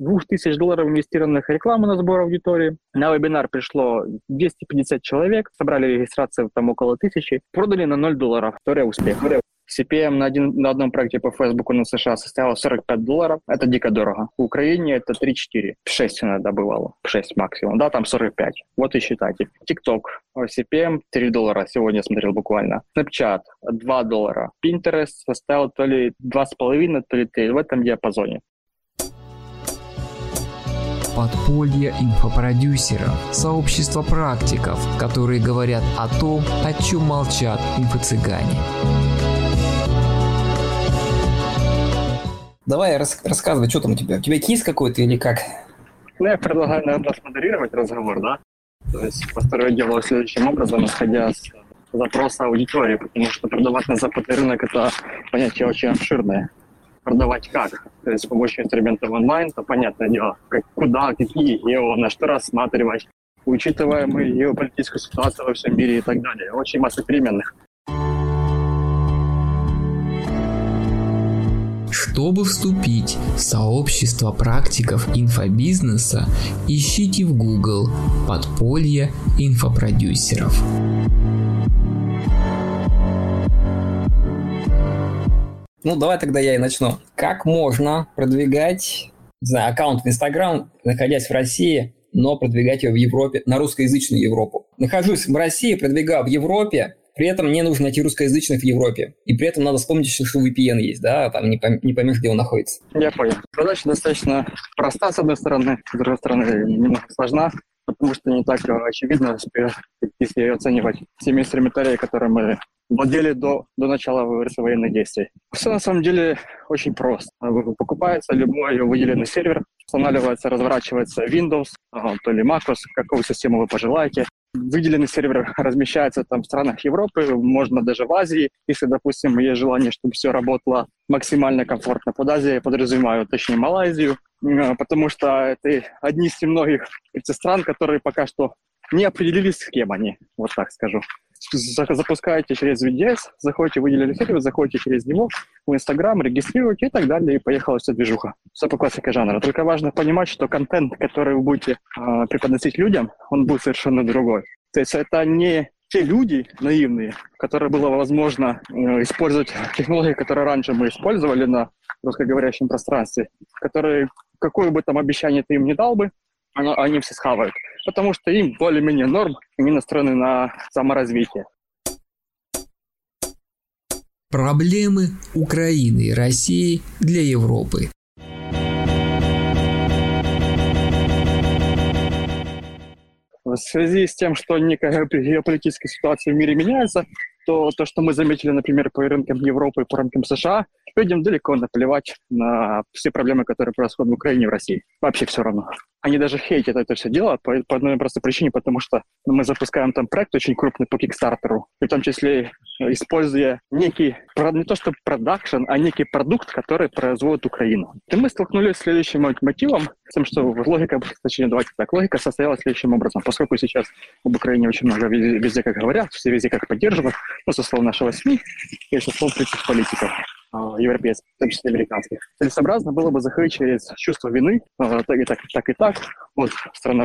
2000 долларов инвестированных в рекламу на сбор аудитории. На вебинар пришло 250 человек, собрали регистрацию там около тысячи, продали на 0 долларов. История успеха. CPM на, один, на одном проекте по Фейсбуку на США составила 45 долларов. Это дико дорого. В Украине это 3-4. 6 иногда бывало. 6 максимум. Да, там 45. Вот и считайте. TikTok. CPM 3 доллара. Сегодня смотрел буквально. Snapchat 2 доллара. Pinterest составил то ли 2,5, то ли 3. В этом диапазоне. Подполье инфопродюсеров, сообщество практиков, которые говорят о том, о чем молчат инфо-цыгане. Давай рас- рассказывай, что там у тебя? У тебя кейс какой-то или как? Ну, я предлагаю, наверное, смодерировать разговор, да? То есть построить дело следующим образом, исходя с запроса аудитории, потому что продавать на западный рынок – это понятие очень обширное. Продавать как? То есть с помощью инструментов онлайн, то понятное дело, как, куда, какие гео, на что рассматривать, учитывая мы геополитическую ситуацию во всем мире и так далее. Очень масса переменных. Чтобы вступить в сообщество практиков инфобизнеса, ищите в Google «Подполье инфопродюсеров». Ну, давай тогда я и начну. Как можно продвигать не знаю, аккаунт в Инстаграм, находясь в России, но продвигать его в Европе, на русскоязычную Европу? Нахожусь в России, продвигаю в Европе, при этом мне нужно найти русскоязычных в Европе. И при этом надо вспомнить, что VPN есть, да, там не, пойм, не поймешь, где он находится. Я понял. Задача достаточно проста, с одной стороны, с другой стороны, немного сложна, потому что не так очевидно, если ее оценивать теми инструментариями, которые мы владели до, до начала военных действий. Все на самом деле очень просто. Покупается любой выделенный сервер, устанавливается, разворачивается Windows, то ли MacOS, какую систему вы пожелаете. Выделенный сервер размещается там в странах Европы, можно даже в Азии, если, допустим, есть желание, чтобы все работало максимально комфортно. Под Азией я подразумеваю, точнее, Малайзию, потому что это одни из немногих стран, которые пока что не определились, с кем они, вот так скажу. Запускаете через VDS, заходите в выделенный сервер, заходите через него в Инстаграм, регистрируете и так далее, и поехала вся движуха. Все по классике жанра. Только важно понимать, что контент, который вы будете э, преподносить людям, он будет совершенно другой. То есть это не те люди наивные, которые было возможно э, использовать технологии, которые раньше мы использовали на русскоговорящем пространстве, которые какое бы там обещание ты им не дал бы, оно, они все схавают потому что им более-менее норм, они настроены на саморазвитие. Проблемы Украины и России для Европы. В связи с тем, что некая геополитическая ситуация в мире меняется, то то, что мы заметили, например, по рынкам Европы и по рынкам США, людям далеко наплевать на все проблемы, которые происходят в Украине и в России. Вообще все равно они даже хейтят это все дело по, по одной простой причине, потому что мы запускаем там проект очень крупный по Кикстартеру, в том числе э, используя некий, не то что продакшн, а некий продукт, который производит Украина. И мы столкнулись с следующим мотивом, с тем, что логика, точнее, давайте так, логика состояла следующим образом. Поскольку сейчас об Украине очень много везде, везде как говорят, все везде как поддерживают, ну, со слов нашего СМИ и со слов политиков, европейских, в том числе американских. Целесообразно было бы заходить через чувство вины, а, так и так, так и так. Вот страна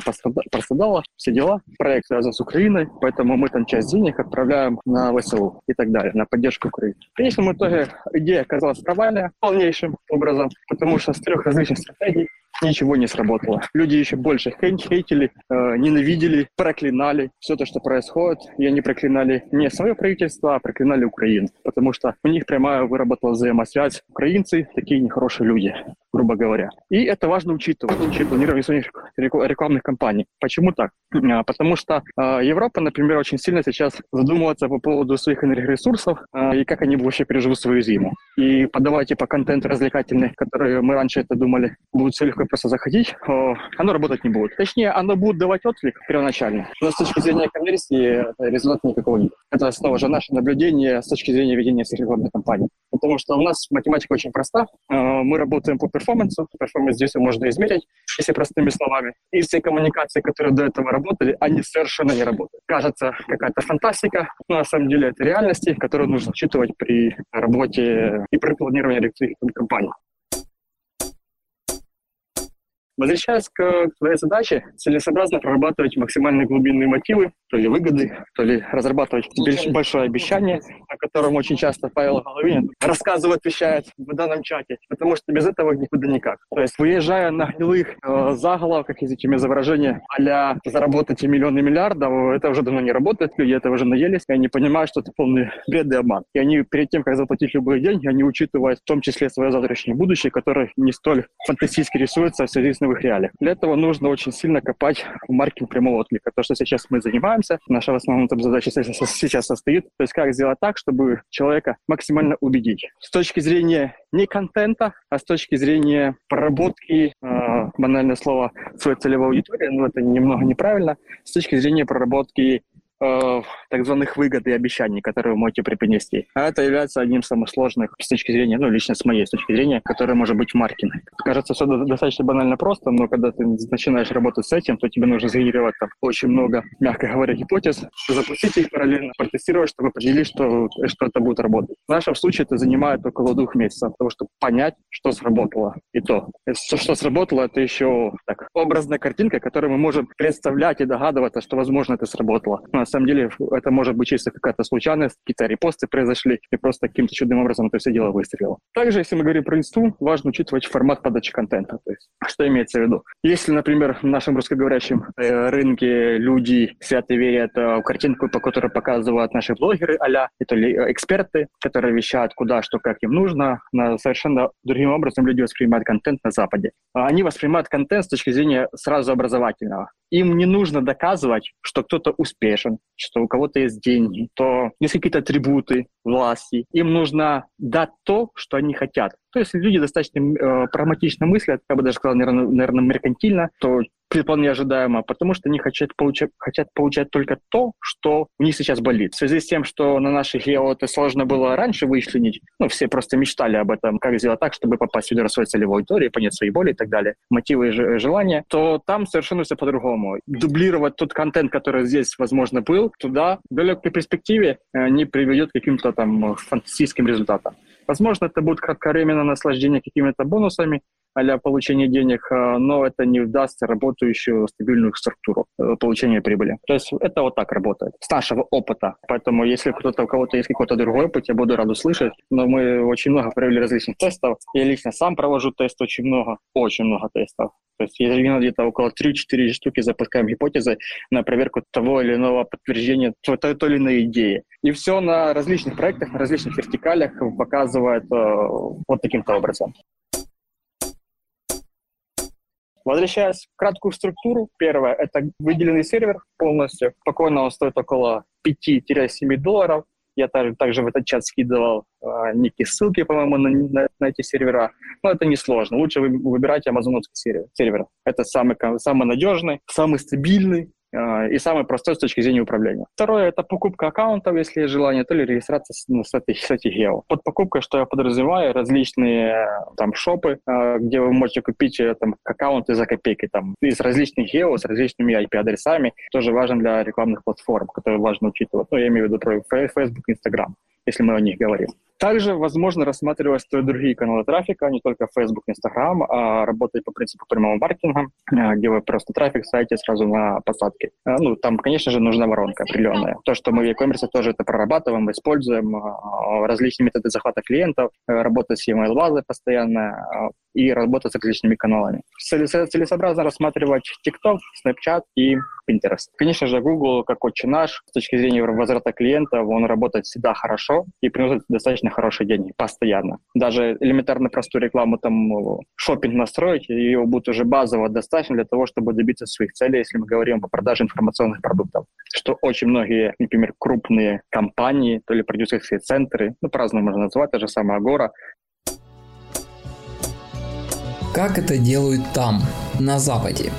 пострадала, все дела. Проект связан с Украиной, поэтому мы там часть денег отправляем на ВСУ и так далее, на поддержку Украины. В конечном итоге идея оказалась провальная полнейшим образом, потому что с трех различных стратегий ничего не сработало. Люди еще больше хейтили, э, ненавидели, проклинали все то, что происходит. И они проклинали не свое правительство, а проклинали Украину. Потому что у них прямая выработала взаимосвязь. Украинцы такие нехорошие люди, грубо говоря. И это важно учитывать при планировании своих рекламных кампаний. Почему так? А, потому что э, Европа, например, очень сильно сейчас задумывается по поводу своих энергоресурсов э, и как они вообще переживут свою зиму. И подавать типа контент развлекательный, который мы раньше это думали, будут все легко просто заходить, оно работать не будет. Точнее, оно будет давать отклик первоначально, но с точки зрения конверсии результата никакого нет. Это снова же наше наблюдение с точки зрения ведения всех рекламных кампаний. Потому что у нас математика очень проста. Мы работаем по перформансу. Перформанс здесь можно измерить, если простыми словами. И все коммуникации, которые до этого работали, они совершенно не работают. Кажется, какая-то фантастика, но на самом деле это реальности, которые нужно учитывать при работе и при планировании рекламных кампаний. Возвращаясь к твоей задаче, целесообразно прорабатывать максимально глубинные мотивы, то ли выгоды, то ли разрабатывать большое обещание, о котором очень часто Павел Головин рассказывает, вещает в данном чате, потому что без этого никуда никак. То есть, выезжая на гнилых э, заголовках, извините за выражение, а заработайте миллионы миллиардов, это уже давно не работает, люди этого уже наелись, и они понимают, что это полный бред и обман. И они перед тем, как заплатить любые деньги, они учитывают в том числе свое завтрашнее будущее, которое не столь фантастически рисуется в связи с новых реалиях. Для этого нужно очень сильно копать в маркетинг прямого отклика. То, что сейчас мы занимаемся, наша в основном там задача сейчас состоит, то есть как сделать так, чтобы человека максимально убедить. С точки зрения не контента, а с точки зрения проработки, э, банальное слово, своей целевой аудитории, ну это немного неправильно, с точки зрения проработки э, так званых выгод и обещаний, которые вы можете преподнести. А это является одним из самых сложных с точки зрения, ну, лично с моей с точки зрения, которое может быть маркетинг. Кажется, все достаточно банально просто, но когда ты начинаешь работать с этим, то тебе нужно сгенерировать там очень много, мягко говоря, гипотез, запустить их параллельно, протестировать, чтобы определить, что, что это будет работать. В нашем случае это занимает около двух месяцев, того, чтобы понять, что сработало. И то, что, что сработало, это еще так, образная картинка, которую мы можем представлять и догадываться, что, возможно, это сработало. Но на самом деле это может быть чисто какая-то случайность, какие-то репосты произошли, и просто каким-то чудным образом это все дело выстрелило. Также, если мы говорим про инсту, важно учитывать формат подачи контента. То есть, что имеется в виду? Если, например, в нашем русскоговорящем э, рынке люди свято верят в картинку, по которой показывают наши блогеры а это ли э, эксперты, которые вещают куда, что, как им нужно, на совершенно другим образом люди воспринимают контент на Западе. Они воспринимают контент с точки зрения сразу образовательного. Им не нужно доказывать, что кто-то успешен, что у кого-то есть деньги, то есть какие-то атрибуты власти. Им нужно дать то, что они хотят. То есть люди достаточно э, прагматично мыслят, я бы даже сказал, наверное, меркантильно, то вполне ожидаемо, потому что они хотят получать, хотят получать только то, что у них сейчас болит. В связи с тем, что на наших гео это сложно было раньше вычленить, ну, все просто мечтали об этом, как сделать так, чтобы попасть в ядро своей целевой аудитории, понять свои боли и так далее, мотивы и желания, то там совершенно все по-другому. Дублировать тот контент, который здесь, возможно, был, туда в далекой перспективе э, не приведет к каким-то там фантастическим результатам. Возможно, это будет кратковременное наслаждение какими-то бонусами, а получения денег, но это не даст работающую стабильную структуру э, получения прибыли. То есть это вот так работает, с нашего опыта. Поэтому если кто-то, у кого-то есть какой-то другой опыт, я буду рад услышать. Но мы очень много провели различных тестов. Я лично сам провожу тест очень много, очень много тестов. То есть ежедневно где-то около 3-4 штуки запускаем гипотезы на проверку того или иного подтверждения той, той, той или иной идеи. И все на различных проектах, на различных вертикалях показывает э, вот таким-то образом. Возвращаясь в краткую структуру, первое – это выделенный сервер полностью. Спокойно он стоит около 5-7 долларов. Я также, также в этот чат скидывал э, некие ссылки, по-моему, на, на, на эти сервера. Но это несложно. Лучше вы, выбирайте амазоновский сервер. сервер. Это самый, самый надежный, самый стабильный, и самый простой с точки зрения управления. Второе – это покупка аккаунтов, если есть желание, то ли регистрация с, ну, с, этой, с этих гео. Под покупкой, что я подразумеваю, различные там шопы, а, где вы можете купить э, там аккаунты за копейки, там, из различных гео, с различными IP-адресами, тоже важно для рекламных платформ, которые важно учитывать. Ну, я имею в виду Facebook, Instagram, если мы о них говорим. Также возможно рассматривать другие каналы трафика, не только Facebook, Instagram, а работать по принципу прямого маркетинга, э, где вы просто трафик ставите сразу на посадки. Э, ну, там, конечно же, нужна воронка определенная. То, что мы в e-commerce тоже это прорабатываем, используем, э, различные методы захвата клиентов, работа с email базой постоянно и работа с различными каналами. Целесообразно рассматривать TikTok, Snapchat и Pinterest. Конечно же, Google, как отче наш, с точки зрения возврата клиентов, он работает всегда хорошо и приносит достаточно хорошие деньги постоянно. Даже элементарно простую рекламу, там, шопинг настроить, ее будет уже базово достаточно для того, чтобы добиться своих целей, если мы говорим о продаже информационных продуктов. Что очень многие, например, крупные компании, то ли продюсерские центры, ну, по-разному можно назвать, та же самая Агора, как это делают там, на Западе?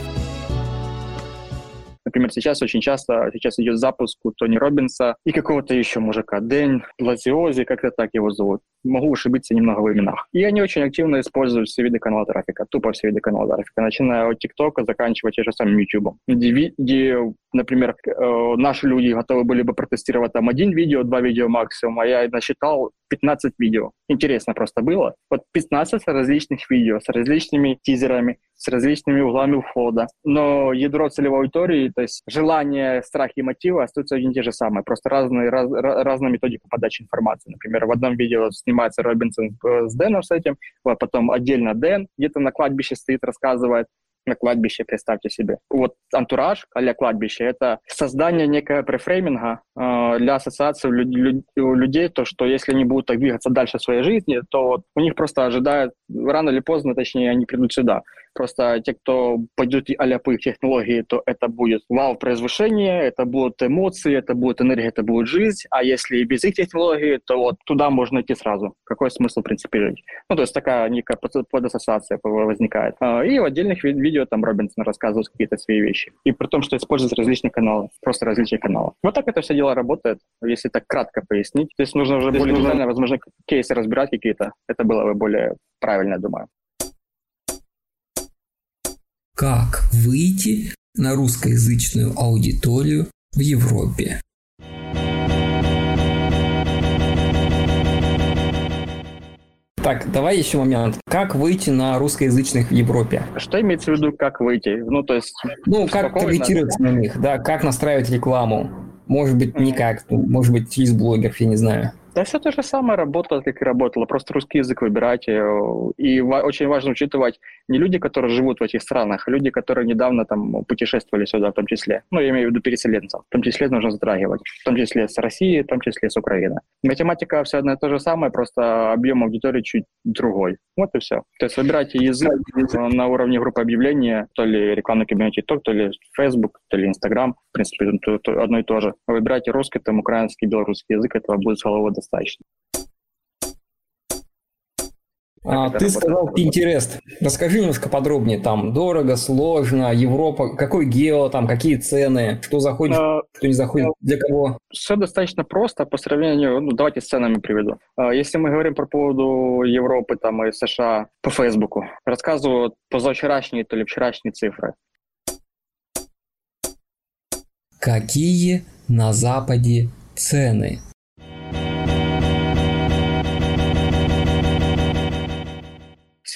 Например, сейчас очень часто сейчас идет запуск у Тони Робинса и какого-то еще мужика, Дэн Лазиози, как-то так его зовут. Могу ошибиться немного в именах. И они очень активно используют все виды канала трафика, тупо все виды канала трафика, начиная от ТикТока, заканчивая те же самым YouTube, где, например, э, наши люди готовы были бы протестировать там один видео, два видео максимум, а я насчитал 15 видео. Интересно просто было. Вот 15 различных видео с различными тизерами, с различными углами входа. Но ядро целевой аудитории, то есть желание, страх и мотивы остаются одни и те же самые. Просто разные, раз, разная методика подачи информации. Например, в одном видео снимается Робинсон с Дэном с этим, а потом отдельно Дэн где-то на кладбище стоит, рассказывает, на кладбище, представьте себе. Вот антураж а кладбище — это создание некого префрейминга э, для ассоциации у людей, то, что если они будут так двигаться дальше в своей жизни, то у них просто ожидают, рано или поздно, точнее, они придут сюда. Просто те, кто пойдет а по их технологии, то это будет вау-произвышение, это будут эмоции, это будет энергия, это будет жизнь. А если без их технологии, то вот туда можно идти сразу. Какой смысл, в принципе, жить? Ну, то есть такая некая подассоциация возникает. А, и в отдельных видео там Робинсон рассказывает какие-то свои вещи. И при том, что используют различные каналы, просто различные каналы. Вот так это все дело работает, если так кратко пояснить. То есть нужно уже более детально, возможно, кейсы разбирать какие-то. Это было бы более правильно, думаю. Как выйти на русскоязычную аудиторию в Европе? Так, давай еще момент. Как выйти на русскоязычных в Европе? Что имеется в виду, как выйти? Ну, то есть... Ну, как таргетироваться на них, да, как настраивать рекламу. Может быть, никак, может быть, через блогеров, я не знаю. Да все то же самое работало, как и работало. Просто русский язык выбирать. И очень важно учитывать не люди, которые живут в этих странах, а люди, которые недавно там путешествовали сюда в том числе. Ну, я имею в виду переселенцев. В том числе нужно затрагивать. В том числе с России, в том числе с Украины. Математика все одно и то же самое, просто объем аудитории чуть другой. Вот и все. То есть выбирайте язык на уровне группы объявления, то ли рекламный кабинет TikTok, то ли Facebook, то ли Instagram. В принципе, одно и то же. Выбирайте русский, там украинский, белорусский язык, этого будет целого достаточно. А, ты сказал Pinterest. Расскажи немножко подробнее. Там дорого, сложно, Европа, какой гео, там какие цены, что заходит, а, что не заходит, для кого? Все достаточно просто по сравнению, ну давайте с ценами приведу. А, если мы говорим про поводу Европы там и США по Фейсбуку, рассказываю позавчерашние, то ли вчерашние цифры. Какие на Западе цены?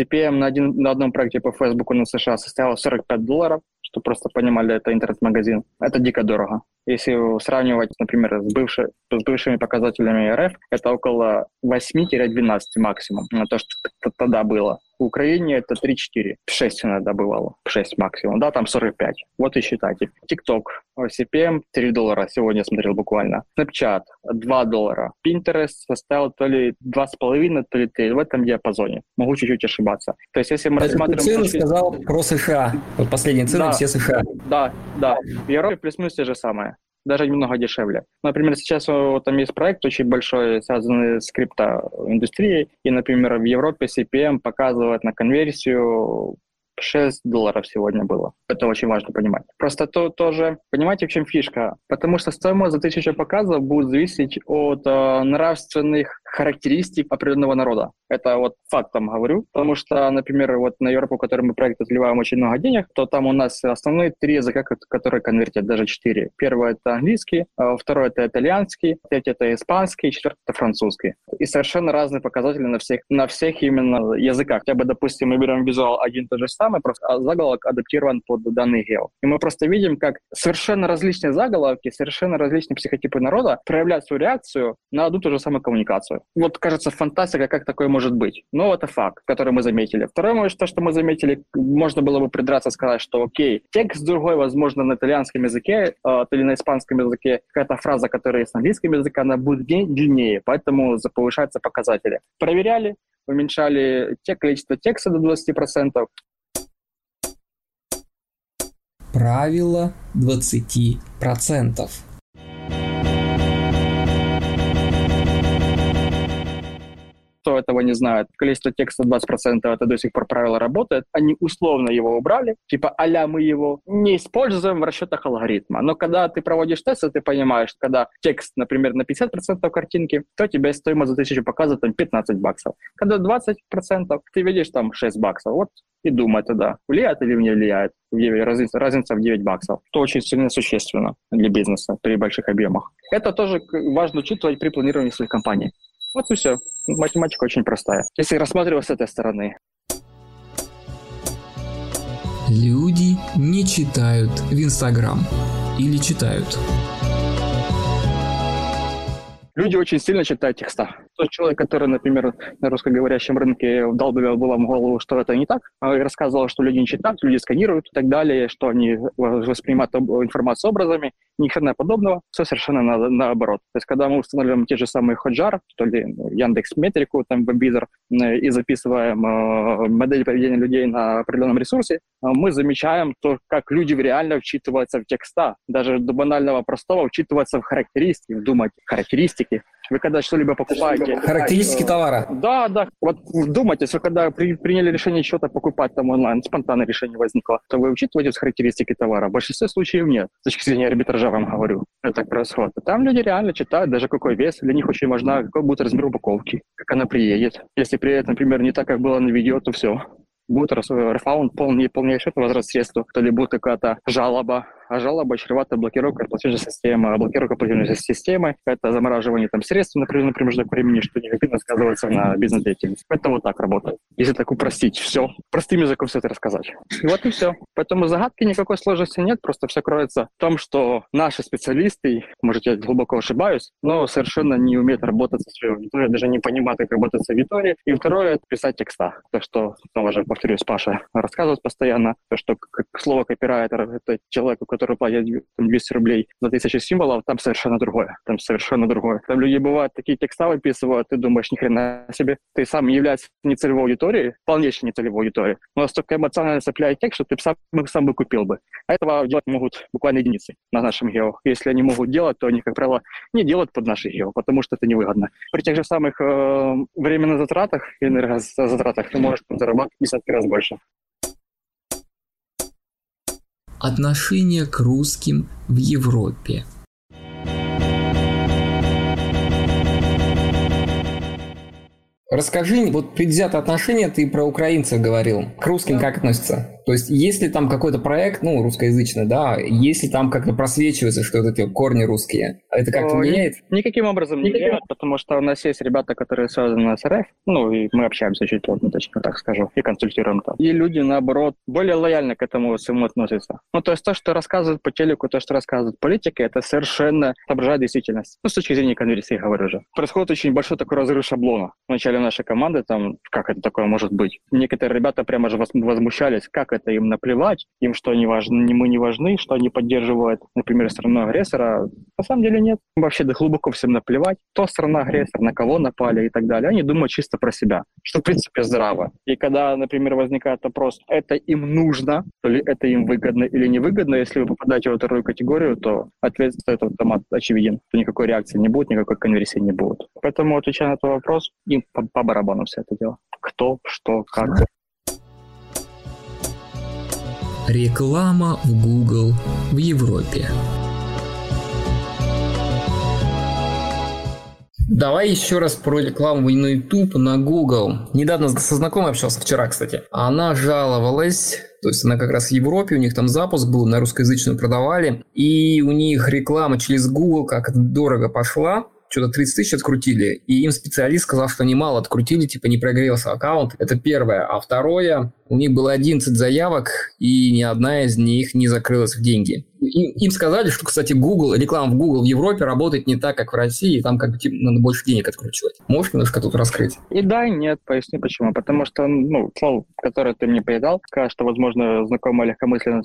CPM на, один, на одном проекте по Facebook на США составил 45 долларов, чтобы просто понимали, это интернет-магазин. Это дико дорого. Если сравнивать, например, с, бывшей, с бывшими показателями РФ, это около 8-12 максимум, на то, что тогда было. В Украине это 3-4, 6 иногда бывало, 6 максимум, да, там 45. Вот и считайте. TikTok, CPM 3 доллара, сегодня смотрел буквально. Snapchat 2 доллара. Pinterest составил то ли 2,5, то ли 3, в этом диапазоне. Могу чуть-чуть ошибаться. То есть если мы это рассматриваем... Цены сказал про США. Вот последние цены да, все США. Да, да. В Европе плюс-минус те же самые даже немного дешевле. Например, сейчас вот, там есть проект очень большой, связанный с криптоиндустрией, и, например, в Европе CPM показывает на конверсию 6 долларов сегодня было. Это очень важно понимать. Просто то тоже, понимаете, в чем фишка? Потому что стоимость за тысячу показов будет зависеть от э, нравственных характеристик определенного народа. Это вот фактом говорю, потому что, например, вот на Европу, в которой мы проект разливаем очень много денег, то там у нас основные три языка, которые конвертят, даже четыре. Первый — это английский, а второй — это итальянский, третий — это испанский, четвертый — это французский. И совершенно разные показатели на всех, на всех именно языках. Хотя бы, допустим, мы берем визуал один и тот же самый, просто а заголовок адаптирован под данный гео. И мы просто видим, как совершенно различные заголовки, совершенно различные психотипы народа проявляют свою реакцию на одну ту же самую коммуникацию вот кажется фантастика, как такое может быть. Но это факт, который мы заметили. Второе, может, то, что мы заметили, можно было бы придраться сказать, что окей, текст другой, возможно, на итальянском языке э, или на испанском языке, какая-то фраза, которая есть на английском языке, она будет длиннее, поэтому повышаются показатели. Проверяли, уменьшали те количество текста до 20%. Правило 20%. Кто этого не знает, количество текста 20%, это до сих пор правило работает. Они условно его убрали, типа а мы его не используем в расчетах алгоритма. Но когда ты проводишь тесты, ты понимаешь, когда текст, например, на 50% картинки, то тебе стоимость за тысячу показывает там 15 баксов. Когда 20%, ты видишь там 6 баксов. Вот и думай тогда, влияет или не влияет. Разница, разница в 9 баксов, что очень сильно существенно для бизнеса при больших объемах. Это тоже важно учитывать при планировании своей компании. Вот и все. Математика очень простая. Если рассматривать с этой стороны. Люди не читают в Инстаграм. Или читают. Люди очень сильно читают текста. Тот человек, который, например, на русскоговорящем рынке вдалбливал вам в голову, что это не так, а рассказывал, что люди не читают, люди сканируют и так далее, что они воспринимают информацию образами, ни хрена подобного, все совершенно на, наоборот. То есть, когда мы устанавливаем те же самые Ходжар, то ли Яндекс Метрику, там, Вебизер, и записываем э, модель поведения людей на определенном ресурсе, э, мы замечаем то, как люди реально вчитываются в текста. Даже до банального простого вчитываться в характеристики, думать характеристики, вы когда что-либо покупаете... Характеристики товара. Да, да. Вот думайте, вы когда при, приняли решение что-то покупать там онлайн, спонтанное решение возникло, то вы учитываете характеристики товара. В большинстве случаев нет. С точки зрения арбитража вам говорю. Это так происходит. Там люди реально читают даже какой вес. Для них очень важна, какой будет размер упаковки, как она приедет. Если приедет, например, не так, как было на видео, то все будет рефаунд полный, полнейший возврат средств, то ли будет какая-то жалоба, а жалоба чревата блокировкой платежной системы. А блокировка платежной системы – это замораживание там, средств на определенный промежуток времени, что негативно сказывается на бизнес-деятельности. Это вот так работает. Если так упростить все, простым языком все это рассказать. И вот и все. Поэтому загадки никакой сложности нет, просто все кроется в том, что наши специалисты, может, я глубоко ошибаюсь, но совершенно не умеют работать со своей аудиторией, даже не понимают, как работать с аудиторией. И второе – это писать текста. То, что, снова же повторюсь, Паша рассказывает постоянно, то, что как слово копирайтер – это человек, у который платят 200 рублей за тысячу символов, там совершенно другое. Там совершенно другое. Там люди бывают такие текста выписывают, ты думаешь, ни хрена себе, ты сам являешься не целевой аудиторией, полнейшей не целевой аудиторией, но настолько эмоционально цепляет текст, что ты сам, сам бы купил бы. А этого делать могут буквально единицы на нашем гео. Если они могут делать, то они, как правило, не делают под наши гео, потому что это невыгодно. При тех же самых э, временных затратах, энергозатратах ты можешь зарабатывать десятки раз больше. Отношение к русским в Европе. Расскажи, вот предвзятое отношение ты про украинцев говорил. К русским как относятся? То есть, если там какой-то проект, ну, русскоязычный, да, если там как-то просвечивается, что это корни русские, это как-то О, меняет? Никаким образом не меняет, потому что у нас есть ребята, которые связаны с РФ, ну, и мы общаемся чуть плотно, точно так скажу, и консультируем там. И люди, наоборот, более лояльно к этому всему относятся. Ну, то есть то, что рассказывают по телеку, то, что рассказывают политики, это совершенно отображает действительность. Ну, с точки зрения конверсии, говорю же. Происходит очень большой такой разрыв шаблона. Вначале нашей команды, там, как это такое может быть? Некоторые ребята прямо же возмущались, как это им наплевать, им что не важно, мы не важны, что они поддерживают, например, страну агрессора. На самом деле нет. Вообще да глубоко всем наплевать, кто страна агрессор, на кого напали и так далее. Они думают чисто про себя, что в принципе здраво. И когда, например, возникает вопрос, это им нужно, то ли это им выгодно или невыгодно, если вы попадаете во вторую категорию, то ответ стоит автомат очевиден, что никакой реакции не будет, никакой конверсии не будет. Поэтому, отвечая на этот вопрос, им по, по барабану все это дело. Кто, что, как. Реклама в Google в Европе. Давай еще раз про рекламу на YouTube, на Google. Недавно со знакомой общался, вчера, кстати. Она жаловалась, то есть она как раз в Европе, у них там запуск был, на русскоязычную продавали, и у них реклама через Google как дорого пошла, что-то 30 тысяч открутили, и им специалист сказал, что они мало открутили, типа не прогрелся аккаунт. Это первое. А второе, у них было 11 заявок, и ни одна из них не закрылась в деньги. Им, им сказали, что, кстати, Google, реклама в Google в Европе работает не так, как в России, и там как бы типа, надо больше денег откручивать. Можешь немножко тут раскрыть? И да, и нет, поясни почему. Потому что, ну, слово, которое ты мне сказать, что, возможно, знакомые легкомысленно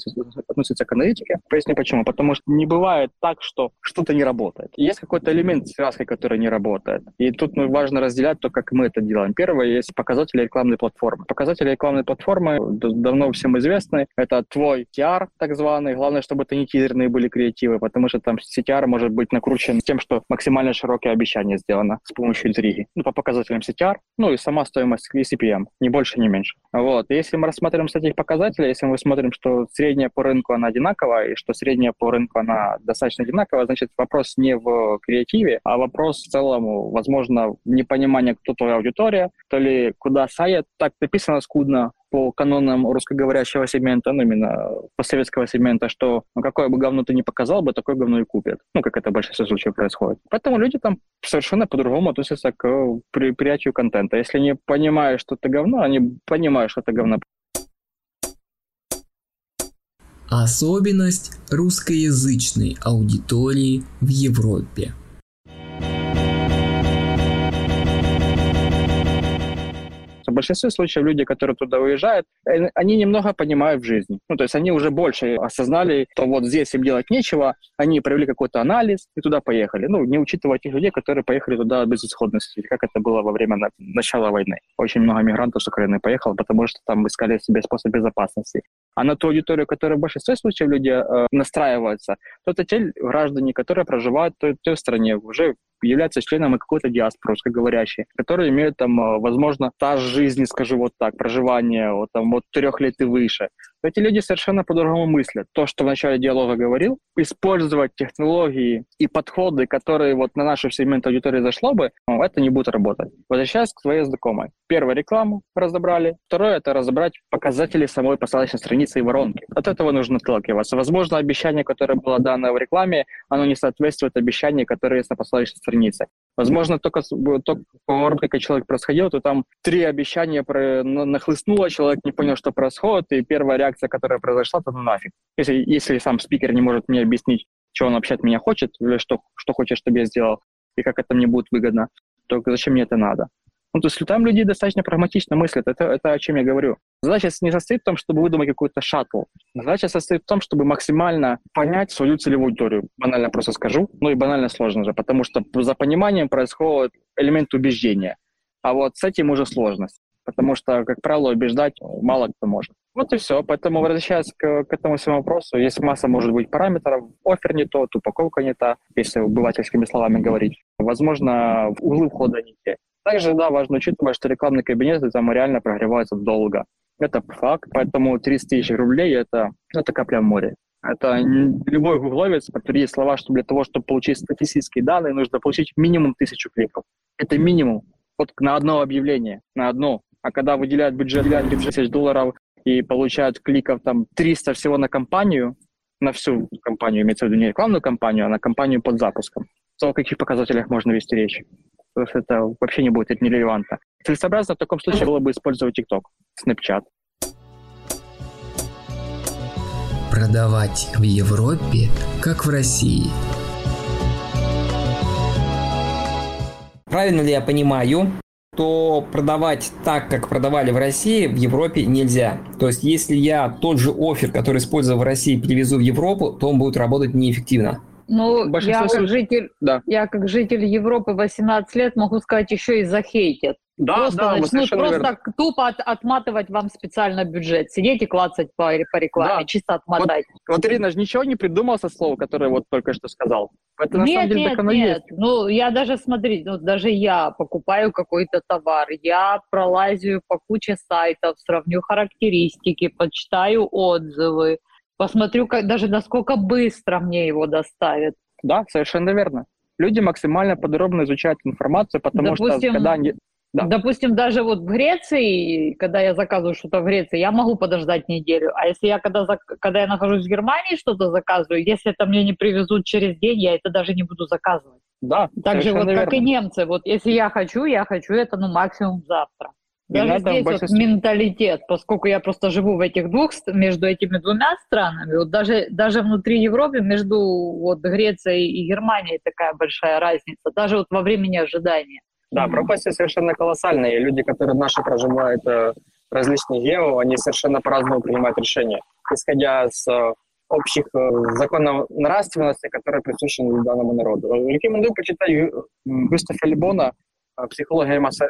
относятся к аналитике. Поясни почему. Потому что не бывает так, что что-то не работает. Есть какой-то элемент связки, который не работает. И тут ну, важно разделять то, как мы это делаем. Первое, есть показатели рекламной платформы. Показатели рекламной платформы давно всем известны. Это твой TR, так званый. Главное, чтобы ты не тизерные были креативы, потому что там CTR может быть накручен тем, что максимально широкое обещание сделано с помощью интриги. Ну, по показателям CTR, ну и сама стоимость ECPM, ни больше, ни меньше. Вот. Если мы рассматриваем с этих показателей, если мы смотрим, что средняя по рынку она одинаковая, и что средняя по рынку она достаточно одинаковая, значит, вопрос не в креативе, а вопрос в целом, возможно, в непонимании, кто твоя аудитория, то ли куда сайт так написано скудно, по канонам русскоговорящего сегмента, ну, именно постсоветского сегмента, что ну, какое бы говно ты не показал бы, такое говно и купят. Ну, как это в большинстве случаев происходит. Поэтому люди там совершенно по-другому относятся к предприятию контента. Если не понимают, что это говно, они понимают, что это говно. Особенность русскоязычной аудитории в Европе – большинстве случаев люди, которые туда уезжают, э, они немного понимают в жизни. Ну, то есть они уже больше осознали, что вот здесь им делать нечего, они провели какой-то анализ и туда поехали. Ну, не учитывая тех людей, которые поехали туда без исходности, как это было во время начала войны. Очень много мигрантов с Украины поехало, потому что там искали себе способ безопасности. А на ту аудиторию, которая в большинстве случаев люди э, настраиваются, то это те граждане, которые проживают в той, той стране, уже являются членами какой-то диаспоры русскоговорящей, которые имеют там, э, возможно, стаж жизни, скажу вот так, проживания вот, там, от трех лет и выше. Эти люди совершенно по-другому мыслят. То, что в начале диалога говорил, использовать технологии и подходы, которые вот на нашу сегмент аудитории зашло бы, ну, это не будет работать. Возвращаясь к твоей знакомой. Первое, рекламу разобрали. Второе, это разобрать показатели самой посадочной страницы и воронки. От этого нужно отталкиваться. Возможно, обещание, которое было дано в рекламе, оно не соответствует обещанию, которое есть на посадочной странице. Возможно, только, только когда человек происходил, то там три обещания про, нахлыстнуло, человек не понял, что происходит, и первая реакция, которая произошла, то ну нафиг. Если, если сам спикер не может мне объяснить, что он вообще от меня хочет, или что, что хочет, чтобы я сделал, и как это мне будет выгодно, то зачем мне это надо? Ну, то есть там люди достаточно прагматично мыслят. Это, это о чем я говорю. Задача не состоит в том, чтобы выдумать какой-то шаттл. Задача состоит в том, чтобы максимально понять свою целевую аудиторию. Банально просто скажу. Ну и банально сложно же, потому что за пониманием происходит элемент убеждения. А вот с этим уже сложность. Потому что, как правило, убеждать мало кто может. Вот и все. Поэтому, возвращаясь к, к этому всему вопросу, есть масса, может быть, параметров. Офер не тот, упаковка не та, если обывательскими словами говорить. Возможно, углы входа не те. Также, да, важно учитывать, что рекламные кабинеты там реально прогреваются долго. Это факт, поэтому 30 тысяч рублей это, это капля в море. Это любой гугловец подтвердит слова, что для того, чтобы получить статистические данные, нужно получить минимум тысячу кликов. Это минимум. Вот на одно объявление, на одно. А когда выделяют бюджет, выделяют бюджет тысяч долларов и получают кликов там 300 всего на компанию, на всю компанию, имеется в виду не рекламную компанию, а на компанию под запуском, то о каких показателях можно вести речь? Потому что это вообще не будет нерелевантно. Целесообразно в таком случае было бы использовать TikTok, Snapchat. Продавать в Европе, как в России. Правильно ли я понимаю, то продавать так, как продавали в России, в Европе нельзя. То есть, если я тот же офер, который использовал в России, перевезу в Европу, то он будет работать неэффективно. Ну, я как, житель, да. я как житель Европы 18 лет могу сказать, еще и захейтят. Да, просто да, начнут просто верно. тупо от, отматывать вам специально бюджет. Сидеть и клацать по, по рекламе, да. чисто отмотать. Вот, вот, Ирина же ничего не придумал со слова, которое вот только что сказал. Это на нет, самом деле нет, так оно нет. есть. Ну, я даже, смотри, ну, даже я покупаю какой-то товар, я пролазю по куче сайтов, сравню характеристики, почитаю отзывы, посмотрю как, даже насколько быстро мне его доставят. Да, совершенно верно. Люди максимально подробно изучают информацию, потому Допустим, что когда они... Да. Допустим, даже вот в Греции, когда я заказываю что-то в Греции, я могу подождать неделю. А если я когда, когда я нахожусь в Германии, что-то заказываю, если это мне не привезут через день, я это даже не буду заказывать. Да, Так же вот верно. как и немцы. Вот если я хочу, я хочу это ну максимум завтра. Даже здесь большинстве... вот менталитет, поскольку я просто живу в этих двух, между этими двумя странами, вот даже, даже внутри Европы между вот Грецией и Германией такая большая разница, даже вот во времени ожидания. Да, пропасти совершенно колоссальные. Люди, которые наши проживают э, различные гео, они совершенно по-разному принимают решения, исходя с э, общих э, законов нравственности, которые присущи данному народу. Рекомендую почитать Густава Либона «Психология массы,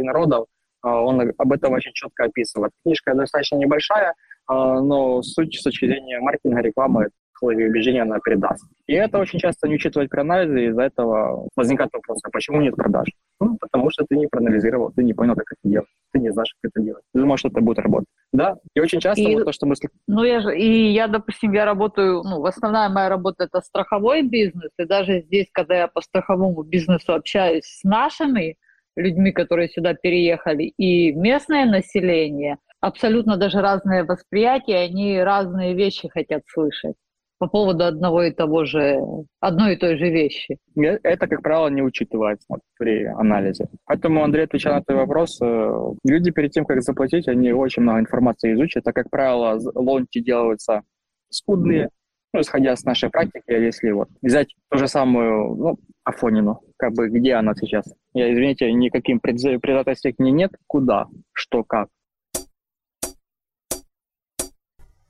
и народов», он об этом очень четко описывает. Книжка достаточно небольшая, а, но суть с точки зрения маркетинга, рекламы свои убеждения она передаст. И это очень часто не учитывать при анализе, из-за этого возникает вопрос, а почему нет продаж? Ну, потому что ты не проанализировал, ты не понял, как это делать, ты не знаешь, как это делать. Ты думаешь, что это будет работать. Да, и очень часто и, вот то, что мы... Ну, я же, и я, допустим, я работаю, ну, основная моя работа – это страховой бизнес, и даже здесь, когда я по страховому бизнесу общаюсь с нашими людьми, которые сюда переехали, и местное население, абсолютно даже разные восприятия, они разные вещи хотят слышать по поводу одного и того же, одной и той же вещи. Это, как правило, не учитывается при анализе. Поэтому, Андрей, отвечая на твой вопрос, э, люди перед тем, как заплатить, они очень много информации изучат, а, как правило, лонти делаются скудные, ну, исходя с нашей практики, а если вот взять ту же самую, ну, Афонину, как бы где она сейчас? Я, извините, никаким предательств не нет, куда, что, как.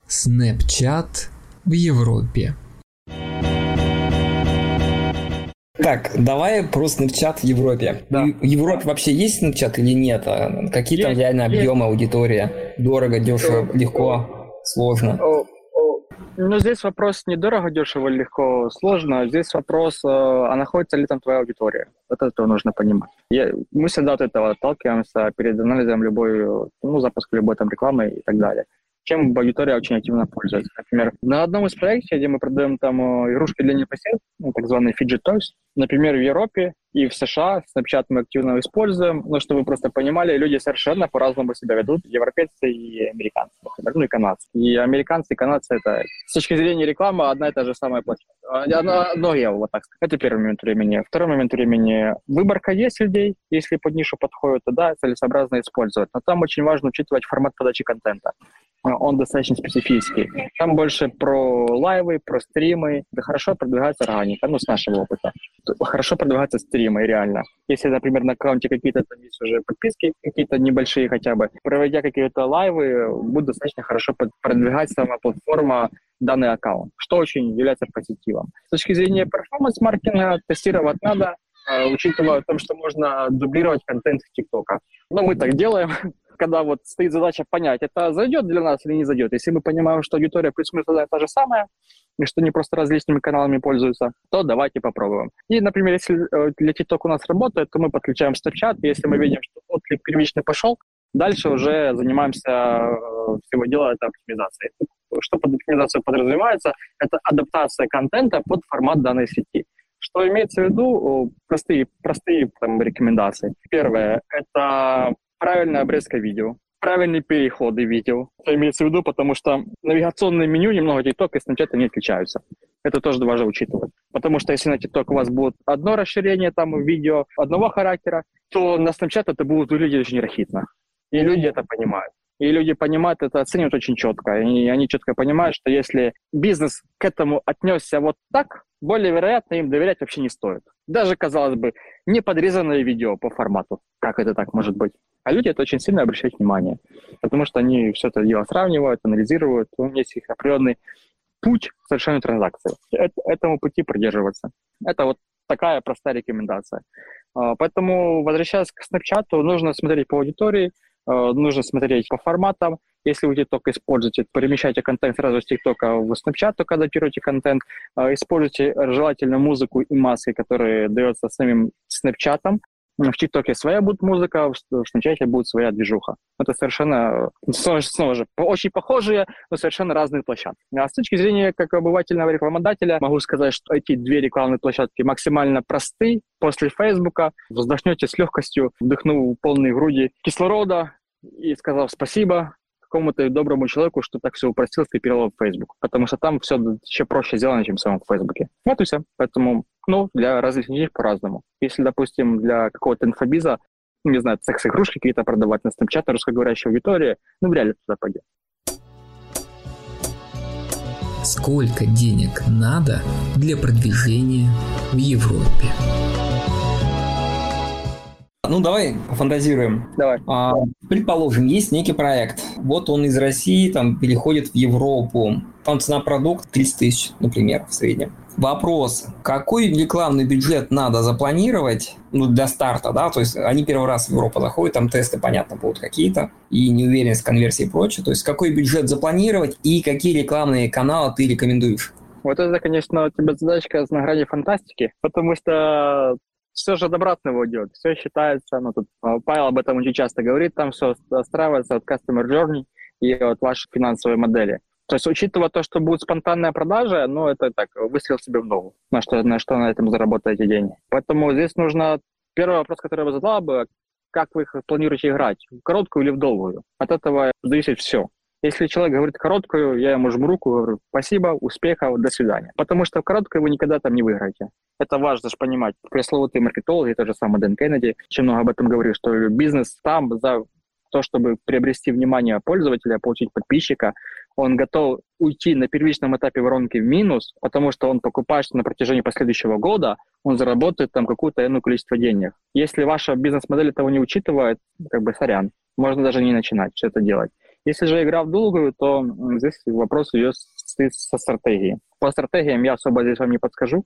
Snapchat в Европе. Так, давай про Snapchat в Европе. Да. В Европе вообще есть Snapchat или нет? Какие есть, там реально объемы, есть. аудитория? Дорого, дешево, легко, сложно? Ну, здесь вопрос не дорого, дешево, легко, сложно. Здесь вопрос, э, а находится ли там твоя аудитория. Это то нужно понимать. Я, мы всегда от этого отталкиваемся перед анализом любой, ну, запуска любой там рекламы и так далее чем аудитория очень активно пользуется. Например, на одном из проектов, где мы продаем там э, игрушки для непосед, ну, так званые fidget toys, например, в Европе и в США Snapchat мы активно используем, но чтобы вы просто понимали, люди совершенно по-разному себя ведут, европейцы и американцы, например, ну и канадцы. И американцы и канадцы это с точки зрения рекламы одна и та же самая площадка. Одно, одно я вот так сказать. Это первый момент времени. Второй момент времени. Выборка есть людей, если под нишу подходит, то да, целесообразно использовать. Но там очень важно учитывать формат подачи контента он достаточно специфический. Там больше про лайвы, про стримы. Да хорошо продвигается органика, ну, с нашего опыта. Хорошо продвигаются стримы, реально. Если, например, на аккаунте какие-то там есть уже подписки, какие-то небольшие хотя бы, проводя какие-то лайвы, будет достаточно хорошо продвигать сама платформа данный аккаунт, что очень является позитивом. С точки зрения перформанс-маркетинга тестировать надо, учитывая то, что можно дублировать контент в ТикТока. Но мы так делаем, когда вот стоит задача понять, это зайдет для нас или не зайдет. Если мы понимаем, что аудитория плюс-минус та же самая, и что они просто различными каналами пользуются, то давайте попробуем. И, например, если э, для TikTok у нас работает, то мы подключаем Snapchat, и если мы видим, что отклик первичный пошел, дальше уже занимаемся э, всего дела, это оптимизацией. Что под оптимизацией подразумевается? Это адаптация контента под формат данной сети. Что имеется в виду? Простые, простые там, рекомендации. Первое – это правильная обрезка видео, правильные переходы видео. Это имеется в виду, потому что навигационное меню немного TikTok и Snapchat не отличаются. Это тоже важно учитывать. Потому что если на TikTok у вас будет одно расширение там видео одного характера, то на Snapchat это будет выглядеть очень рахитно. И люди это понимают. И люди понимают это, оценивают очень четко. И они четко понимают, что если бизнес к этому отнесся вот так, более вероятно, им доверять вообще не стоит. Даже, казалось бы, не подрезанное видео по формату. Как это так может быть? А люди это очень сильно обращают внимание, потому что они все это дело сравнивают, анализируют, у них есть определенный путь к совершению транзакции. Этому пути придерживаться. Это вот такая простая рекомендация. А, поэтому, возвращаясь к Snapchat, нужно смотреть по аудитории, нужно смотреть по форматам. Если вы TikTok используете, перемещайте контент сразу с TikTok в Snapchat, только адаптируйте контент. А, используйте желательно музыку и маски, которые дается самим Snapchat. В ТикТоке своя будет музыка, в Snapchat будет своя движуха. Это совершенно, снова, снова же, очень похожие, но совершенно разные площадки. А с точки зрения как обывательного рекламодателя могу сказать, что эти две рекламные площадки максимально просты. После Фейсбука вздохнете с легкостью, вдохнув полные груди кислорода и сказав спасибо, какому-то доброму человеку, что так все упростил, скопировал в Facebook. Потому что там все еще проще сделано, чем в самом Фейсбуке. Вот и все. Поэтому, ну, для разных людей по-разному. Если, допустим, для какого-то инфобиза, не знаю, секс-игрушки какие-то продавать на Snapchat русскоговорящей аудитории, ну, вряд ли туда пойдет. Сколько денег надо для продвижения в Европе? Ну, давай фантазируем. Давай. А, предположим, есть некий проект. Вот он из России там переходит в Европу. Там цена продукта 30 тысяч, например, в среднем. Вопрос, какой рекламный бюджет надо запланировать ну, для старта, да, то есть они первый раз в Европу заходят, там тесты, понятно, будут какие-то, и неуверенность конверсии и прочее, то есть какой бюджет запланировать и какие рекламные каналы ты рекомендуешь? Вот это, конечно, у тебя задачка на грани фантастики, потому что все же от обратного идет. Все считается, ну, тут а, Павел об этом очень часто говорит, там все отстраивается от customer journey и от вашей финансовой модели. То есть, учитывая то, что будет спонтанная продажа, ну, это так, выстрел себе в ногу, на что, на что на этом заработаете деньги. Поэтому здесь нужно... Первый вопрос, который я бы задала бы, как вы их планируете играть, в короткую или в долгую? От этого зависит все. Если человек говорит короткую, я ему жму руку, говорю спасибо, успехов, до свидания. Потому что в короткой вы никогда там не выиграете. Это важно же понимать. Пресловутые маркетологи, тот же самый Дэн Кеннеди, очень много об этом говорит, что бизнес там за то, чтобы приобрести внимание пользователя, получить подписчика, он готов уйти на первичном этапе воронки в минус, потому что он покупает что на протяжении последующего года, он заработает там какое-то иное количество денег. Если ваша бизнес-модель этого не учитывает, как бы сорян, можно даже не начинать это делать. Если же игра в долгую, то здесь вопрос идет со стратегией. По стратегиям я особо здесь вам не подскажу,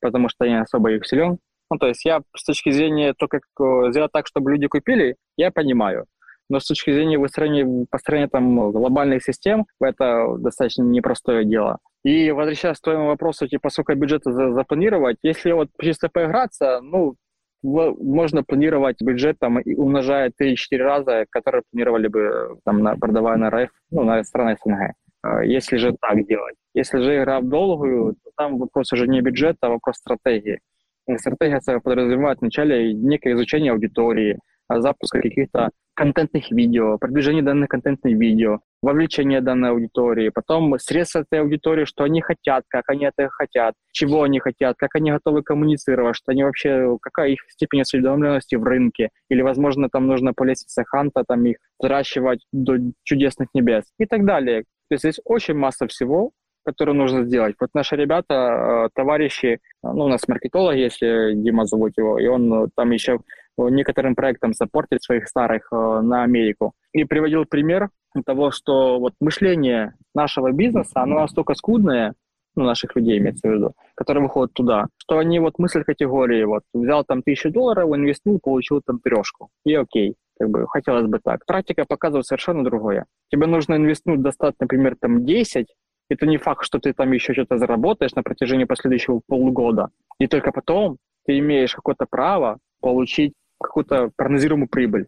потому что я не особо их силен. Ну, то есть я с точки зрения то, как сделать так, чтобы люди купили, я понимаю но с точки зрения выстроения, построения там глобальных систем, это достаточно непростое дело. И возвращаясь к твоему вопросу, типа, сколько бюджета запланировать, если вот чисто поиграться, ну, можно планировать бюджет там и умножая 3-4 раза, которые планировали бы там на, продавая на РФ, ну, на страны СНГ. А, если же так делать. Если же игра в долгую, то там вопрос уже не бюджета, а вопрос стратегии. И стратегия подразумевает вначале некое изучение аудитории, запуска каких-то контентных видео, продвижение данных контентных видео, вовлечение данной аудитории, потом средства этой аудитории, что они хотят, как они это хотят, чего они хотят, как они готовы коммуницировать, что они вообще, какая их степень осведомленности в рынке, или, возможно, там нужно по лестнице Ханта там их взращивать до чудесных небес и так далее. То есть здесь очень масса всего, которую нужно сделать. Вот наши ребята, э, товарищи, ну, у нас маркетолог, если Дима зовут его, и он э, там еще некоторым проектам саппортит своих старых э, на Америку. И приводил пример того, что вот мышление нашего бизнеса, оно настолько скудное, ну, наших людей имеется в виду, которые выходят туда, что они вот мысль категории, вот, взял там тысячу долларов, инвестнул, получил там трешку. И окей, как бы хотелось бы так. Практика показывает совершенно другое. Тебе нужно инвестнуть достать, например, там 10, это не факт, что ты там еще что-то заработаешь на протяжении последующего полугода. И только потом ты имеешь какое-то право получить какую-то прогнозируемую прибыль.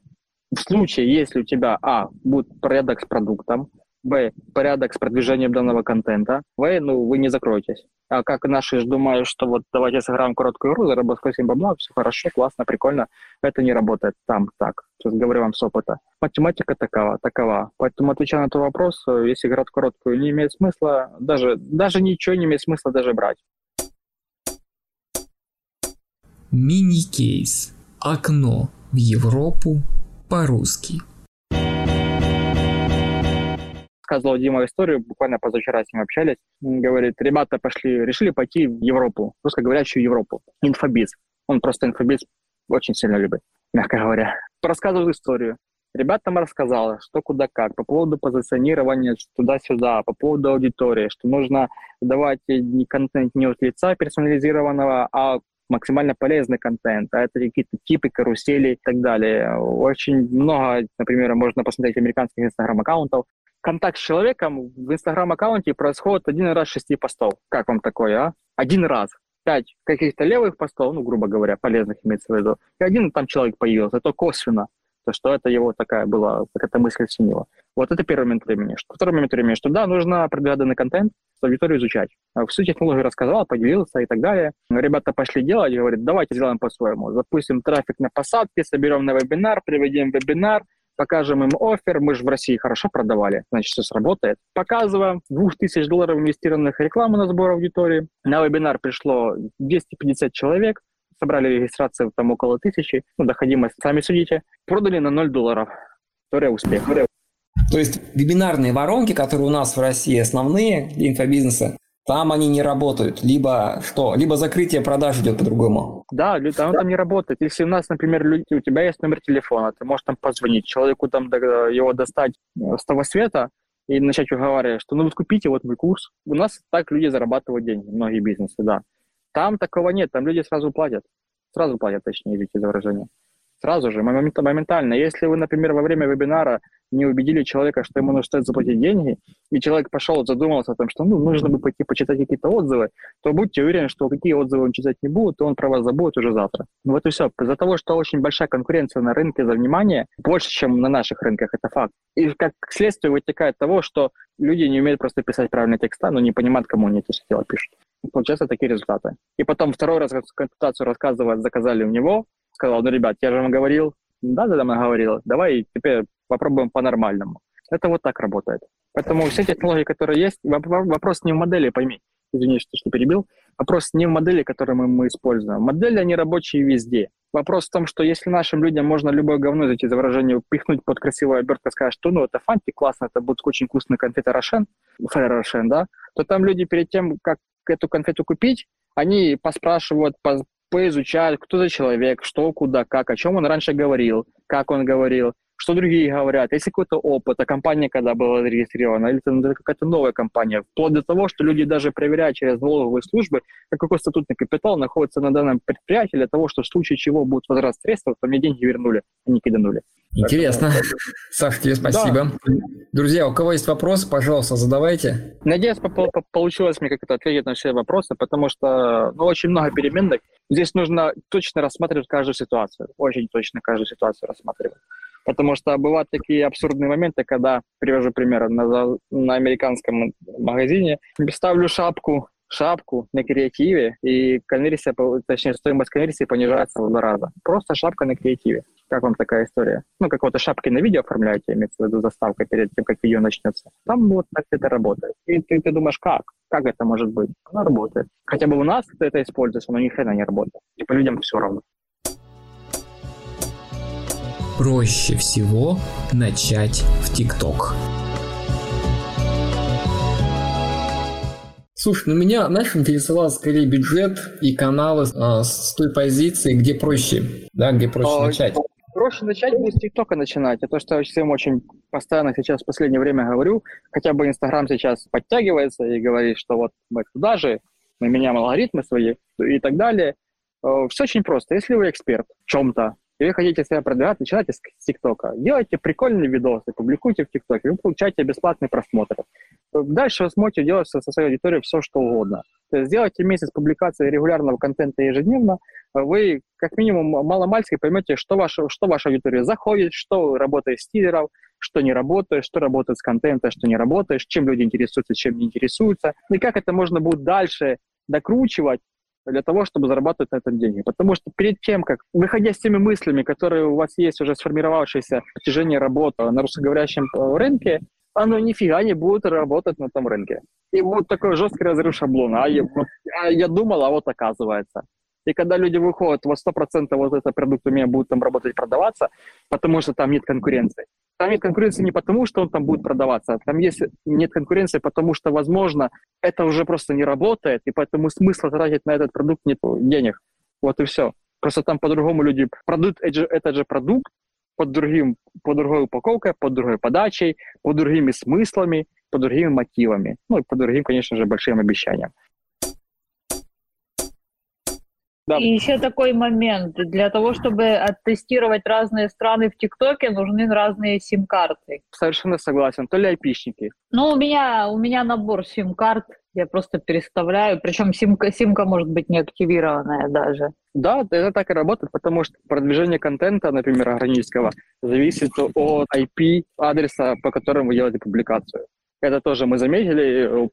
В случае, если у тебя, а, будет порядок с продуктом, б, порядок с продвижением данного контента, в, ну, вы не закроетесь. А как наши же думают, что вот давайте сыграем короткую игру, заработаем бабла, все хорошо, классно, прикольно. Это не работает там так. Сейчас говорю вам с опыта. Математика такова, такова. Поэтому, отвечая на этот вопрос, если играть короткую не имеет смысла, даже, даже ничего не имеет смысла даже брать. Мини-кейс. Окно в Европу по-русски. Сказал Дима историю, буквально позавчера с ним общались. Говорит, ребята пошли, решили пойти в Европу, русскоговорящую Европу. Инфобиз. Он просто инфобиз очень сильно любит, мягко говоря. Рассказывал историю. Ребятам рассказала, что куда как, по поводу позиционирования туда-сюда, по поводу аудитории, что нужно давать не контент не от лица персонализированного, а максимально полезный контент, а это какие-то типы, карусели и так далее. Очень много, например, можно посмотреть американских инстаграм-аккаунтов. Контакт с человеком в инстаграм-аккаунте происходит один раз шести постов. Как вам такое, а? Один раз. Пять каких-то левых постов, ну, грубо говоря, полезных имеется в виду, и один там человек появился. Это косвенно то что это его такая была, какая-то мысль синила. Вот это первый момент времени. Второй момент времени, что да, нужно продвигать данный контент, аудиторию изучать. А всю технологию рассказал, поделился и так далее. Ребята пошли делать говорят, давайте сделаем по-своему. Запустим трафик на посадке, соберем на вебинар, приведем вебинар, покажем им офер, мы же в России хорошо продавали, значит, все сработает. Показываем 2000 долларов инвестированных рекламу на сбор аудитории. На вебинар пришло 250 человек, собрали регистрацию там около тысячи, ну, доходимость, сами судите, продали на 0 долларов. История успех. То есть вебинарные воронки, которые у нас в России основные для инфобизнеса, там они не работают. Либо что? Либо закрытие продаж идет по-другому. Да, там, там не работает. Если у нас, например, люди, у тебя есть номер телефона, ты можешь там позвонить человеку, там его достать э, с того света и начать уговаривать, что ну вот купите вот мой курс. У нас так люди зарабатывают деньги, многие бизнесы, да. Там такого нет, там люди сразу платят. Сразу платят, точнее, за выражение. Сразу же, моментально. Если вы, например, во время вебинара не убедили человека, что ему нужно стоит заплатить деньги, и человек пошел, задумался о том, что ну, нужно бы пойти почитать какие-то отзывы, то будьте уверены, что какие отзывы он читать не будет, то он про вас забудет уже завтра. Ну вот и все. Из-за того, что очень большая конкуренция на рынке за внимание, больше, чем на наших рынках, это факт. И как следствие вытекает того, что люди не умеют просто писать правильные тексты, но не понимают, кому они это дело пишут. Получаются такие результаты. И потом второй раз консультацию рассказывать заказали у него, сказал, ну, ребят, я же вам говорил, да, да, да, говорил, давай теперь попробуем по-нормальному. Это вот так работает. Поэтому все технологии, которые есть, вопрос не в модели, пойми, извини, что, что перебил, вопрос не в модели, которые мы, мы используем. Модели, они рабочие везде. Вопрос в том, что если нашим людям можно любое говно, эти за выражение, пихнуть под красивую обертку и сказать, что ну, это фанти, классно, это будет очень вкусный конфета Рошен, Ферро Рошен, да, то там люди перед тем, как эту конфету купить, они поспрашивают, поизучать, кто за человек, что, куда, как, о чем он раньше говорил, как он говорил, что другие говорят, есть какой-то опыт, а компания когда была зарегистрирована, или это какая-то новая компания, вплоть до того, что люди даже проверяют через налоговые службы, какой статутный капитал находится на данном предприятии, для того, что в случае чего будет возврат средств, то мне деньги вернули, а не киданули. Интересно. Саша, тебе спасибо. Да. Друзья, у кого есть вопросы, пожалуйста, задавайте. Надеюсь, получилось мне как-то ответить на все вопросы, потому что ну, очень много переменных. Здесь нужно точно рассматривать каждую ситуацию, очень точно каждую ситуацию рассматривать. Потому что бывают такие абсурдные моменты, когда, привожу пример, на, на американском магазине ставлю шапку, шапку на креативе, и конверсия, точнее, стоимость конверсии понижается в два раза. Просто шапка на креативе. Как вам такая история? Ну, как вот шапки на видео оформляете, имеется в виду заставка перед тем, как видео начнется. Там вот так это работает. И ты, ты думаешь, как? Как это может быть? Оно работает. Хотя бы у нас это используется, но ни хрена не работает. Типа людям все равно. Проще всего начать в ТикТок. Слушай, ну меня, знаешь, интересовал скорее бюджет и каналы а, с той позиции, где проще, да, где проще а, начать. Проще начать будет с ТикТока начинать. Это что я всем очень постоянно сейчас в последнее время говорю. Хотя бы Инстаграм сейчас подтягивается и говорит, что вот мы туда же, мы меняем алгоритмы свои и так далее. Э, Все очень просто. Если вы эксперт в чем-то, и вы хотите себя продвигать, начинайте с ТикТока. Делайте прикольные видосы, публикуйте в ТикТоке, вы получаете бесплатный просмотр. Дальше вы сможете делать со своей аудиторией все, что угодно. То есть сделайте месяц публикации регулярного контента ежедневно, вы как минимум маломальски поймете, что ваша, что ваша аудитория заходит, что работает с тизеров, что не работает, что работает с контентом, что не работает, чем люди интересуются, чем не интересуются, и как это можно будет дальше докручивать, для того, чтобы зарабатывать на этом деньги. Потому что перед тем, как, выходя с теми мыслями, которые у вас есть уже сформировавшиеся в протяжении работы на русскоговорящем э, рынке, оно нифига не будет работать на том рынке. И будет такой жесткий разрыв шаблона. А я, а я думал, а вот оказывается. И когда люди выходят, вот 100% вот этот продукт у меня будет там работать, продаваться, потому что там нет конкуренции. Там нет конкуренции не потому, что он там будет продаваться, а там есть нет конкуренции, потому что, возможно, это уже просто не работает, и поэтому смысла тратить на этот продукт нет денег. Вот и все. Просто там по-другому люди продают этот же продукт под другим, по другой упаковкой, под другой подачей, под другими смыслами, под другими мотивами. Ну и по другим, конечно же, большим обещаниям. Да. И еще такой момент. Для того, чтобы оттестировать разные страны в ТикТоке, нужны разные сим-карты. Совершенно согласен. То ли айпишники. Ну, у меня, у меня набор сим-карт. Я просто переставляю. Причем симка, симка может быть не активированная даже. Да, это так и работает, потому что продвижение контента, например, органического, зависит от IP адреса, по которому вы делаете публикацию. Это тоже мы заметили.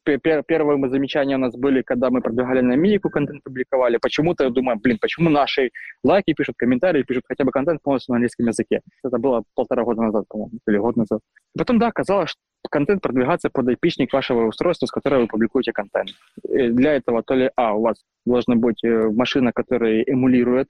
Первые мы замечания у нас были, когда мы продвигали на Минику, контент публиковали. Почему-то я думаю, блин, почему наши лайки пишут, комментарии пишут хотя бы контент полностью на английском языке. Это было полтора года назад, по-моему, или год назад. Потом, да, оказалось, что контент продвигается под IP вашего устройства, с которого вы публикуете контент. И для этого то ли, а, у вас должна быть э, машина, которая эмулирует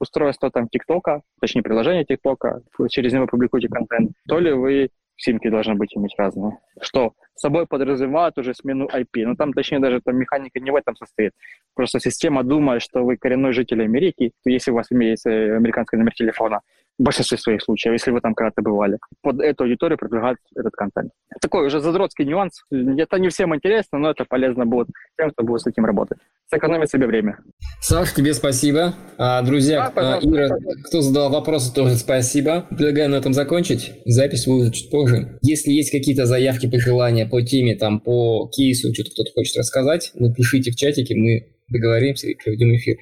устройство там ТикТока, точнее приложение ТикТока, через него публикуете контент, то ли вы симки должны быть иметь разные. Что собой подразумевает уже смену IP. Ну, там, точнее, даже там механика не в этом состоит. Просто система думает, что вы коренной житель Америки, если у вас есть американский номер телефона, в большинстве своих случаев, если вы там когда-то бывали. Под эту аудиторию продвигать этот контент. Такой уже задротский нюанс. Это не всем интересно, но это полезно будет тем, кто будет с этим работать. Сэкономить себе время. Саш, тебе спасибо. А, друзья, да, Ира, кто задал вопросы, тоже спасибо. Предлагаю на этом закончить. Запись будет чуть позже. Если есть какие-то заявки, пожелания по теме, там, по кейсу, что-то кто-то хочет рассказать, напишите в чатике, мы договоримся и проведем эфир.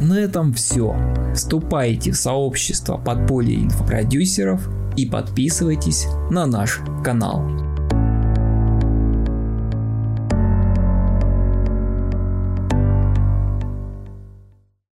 На этом все. Вступайте в сообщество подполья инфопродюсеров и подписывайтесь на наш канал.